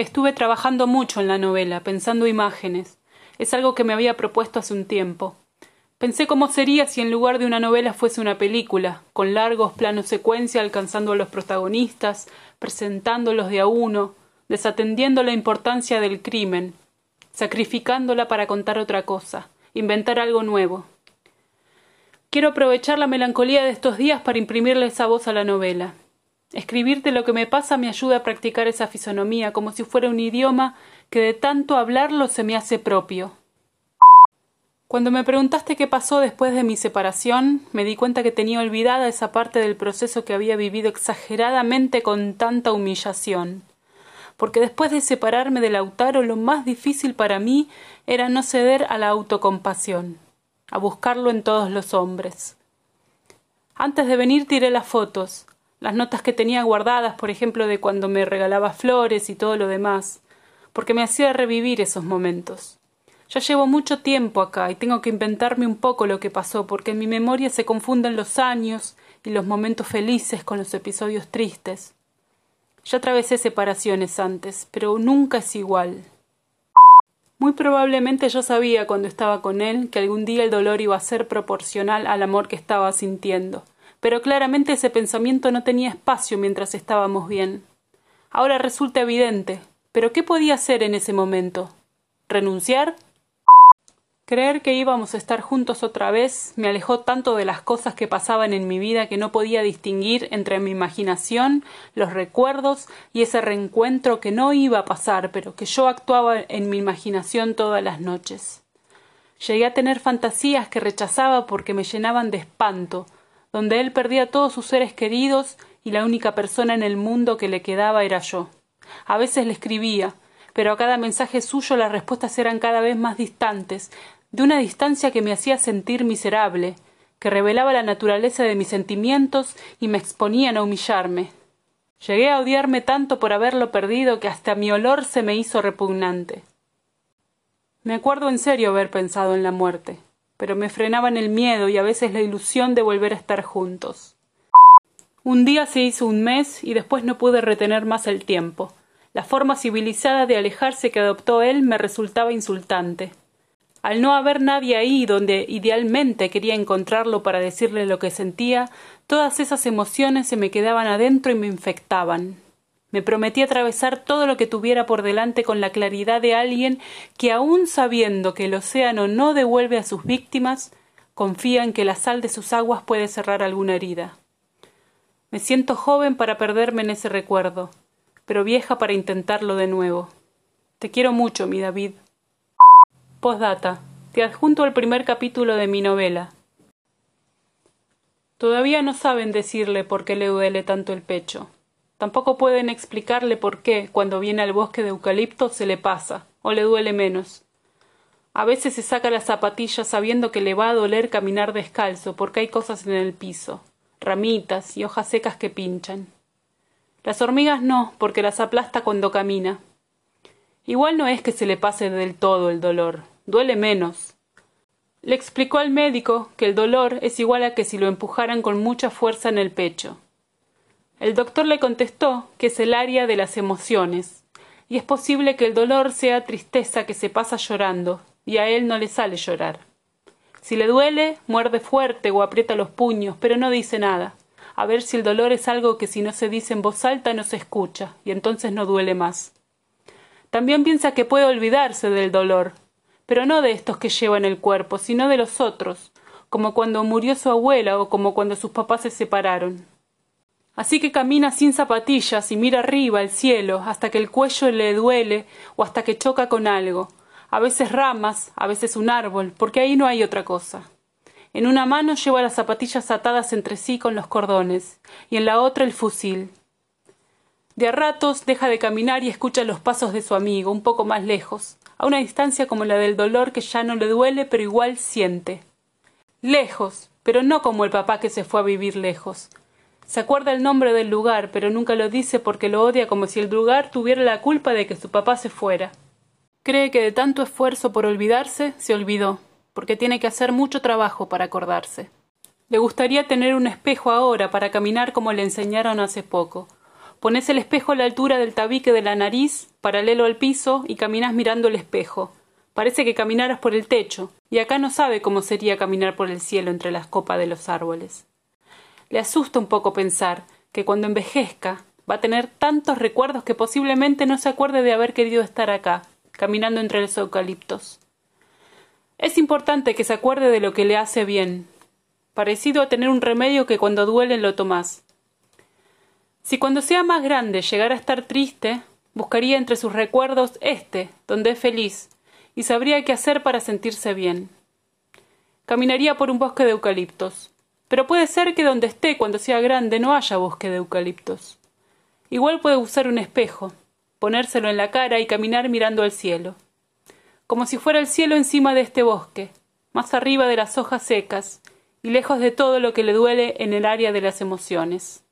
Estuve trabajando mucho en la novela, pensando imágenes. Es algo que me había propuesto hace un tiempo. Pensé cómo sería si en lugar de una novela fuese una película, con largos planos secuencia alcanzando a los protagonistas, presentándolos de a uno, desatendiendo la importancia del crimen, sacrificándola para contar otra cosa, inventar algo nuevo. Quiero aprovechar la melancolía de estos días para imprimirle esa voz a la novela. Escribirte lo que me pasa me ayuda a practicar esa fisonomía, como si fuera un idioma que de tanto hablarlo se me hace propio. Cuando me preguntaste qué pasó después de mi separación, me di cuenta que tenía olvidada esa parte del proceso que había vivido exageradamente con tanta humillación. Porque después de separarme de Lautaro lo más difícil para mí era no ceder a la autocompasión, a buscarlo en todos los hombres. Antes de venir tiré las fotos, las notas que tenía guardadas, por ejemplo, de cuando me regalaba flores y todo lo demás, porque me hacía revivir esos momentos. Ya llevo mucho tiempo acá y tengo que inventarme un poco lo que pasó, porque en mi memoria se confunden los años y los momentos felices con los episodios tristes. Ya atravesé separaciones antes, pero nunca es igual. Muy probablemente yo sabía cuando estaba con él que algún día el dolor iba a ser proporcional al amor que estaba sintiendo pero claramente ese pensamiento no tenía espacio mientras estábamos bien. Ahora resulta evidente. ¿Pero qué podía hacer en ese momento? ¿Renunciar? Creer que íbamos a estar juntos otra vez me alejó tanto de las cosas que pasaban en mi vida que no podía distinguir entre mi imaginación, los recuerdos y ese reencuentro que no iba a pasar, pero que yo actuaba en mi imaginación todas las noches. Llegué a tener fantasías que rechazaba porque me llenaban de espanto, donde él perdía todos sus seres queridos y la única persona en el mundo que le quedaba era yo. A veces le escribía, pero a cada mensaje suyo las respuestas eran cada vez más distantes, de una distancia que me hacía sentir miserable, que revelaba la naturaleza de mis sentimientos y me exponían a humillarme. Llegué a odiarme tanto por haberlo perdido que hasta mi olor se me hizo repugnante. Me acuerdo en serio haber pensado en la muerte pero me frenaban el miedo y a veces la ilusión de volver a estar juntos. Un día se hizo un mes y después no pude retener más el tiempo. La forma civilizada de alejarse que adoptó él me resultaba insultante. Al no haber nadie ahí donde idealmente quería encontrarlo para decirle lo que sentía, todas esas emociones se me quedaban adentro y me infectaban. Me prometí atravesar todo lo que tuviera por delante con la claridad de alguien que, aun sabiendo que el océano no devuelve a sus víctimas, confía en que la sal de sus aguas puede cerrar alguna herida. Me siento joven para perderme en ese recuerdo, pero vieja para intentarlo de nuevo. Te quiero mucho, mi David. Postdata. Te adjunto el primer capítulo de mi novela. Todavía no saben decirle por qué le duele tanto el pecho. Tampoco pueden explicarle por qué, cuando viene al bosque de eucalipto, se le pasa, o le duele menos. A veces se saca las zapatillas sabiendo que le va a doler caminar descalzo, porque hay cosas en el piso, ramitas y hojas secas que pinchan. Las hormigas no, porque las aplasta cuando camina. Igual no es que se le pase del todo el dolor, duele menos. Le explicó al médico que el dolor es igual a que si lo empujaran con mucha fuerza en el pecho. El doctor le contestó que es el área de las emociones, y es posible que el dolor sea tristeza que se pasa llorando, y a él no le sale llorar. Si le duele, muerde fuerte o aprieta los puños, pero no dice nada, a ver si el dolor es algo que si no se dice en voz alta no se escucha, y entonces no duele más. También piensa que puede olvidarse del dolor, pero no de estos que lleva en el cuerpo, sino de los otros, como cuando murió su abuela o como cuando sus papás se separaron. Así que camina sin zapatillas y mira arriba el cielo hasta que el cuello le duele o hasta que choca con algo, a veces ramas, a veces un árbol, porque ahí no hay otra cosa. En una mano lleva las zapatillas atadas entre sí con los cordones, y en la otra el fusil. De a ratos deja de caminar y escucha los pasos de su amigo, un poco más lejos, a una distancia como la del dolor que ya no le duele, pero igual siente. Lejos, pero no como el papá que se fue a vivir lejos, se acuerda el nombre del lugar, pero nunca lo dice porque lo odia como si el lugar tuviera la culpa de que su papá se fuera. Cree que de tanto esfuerzo por olvidarse, se olvidó, porque tiene que hacer mucho trabajo para acordarse. Le gustaría tener un espejo ahora para caminar como le enseñaron hace poco, Pones el espejo a la altura del tabique de la nariz, paralelo al piso, y caminas mirando el espejo. Parece que caminaras por el techo, y acá no sabe cómo sería caminar por el cielo entre las copas de los árboles. Le asusta un poco pensar que cuando envejezca va a tener tantos recuerdos que posiblemente no se acuerde de haber querido estar acá, caminando entre los eucaliptos. Es importante que se acuerde de lo que le hace bien, parecido a tener un remedio que cuando duele lo tomás. Si cuando sea más grande llegara a estar triste, buscaría entre sus recuerdos este, donde es feliz, y sabría qué hacer para sentirse bien. Caminaría por un bosque de eucaliptos, pero puede ser que donde esté cuando sea grande no haya bosque de eucaliptos. Igual puede usar un espejo, ponérselo en la cara y caminar mirando al cielo, como si fuera el cielo encima de este bosque, más arriba de las hojas secas y lejos de todo lo que le duele en el área de las emociones.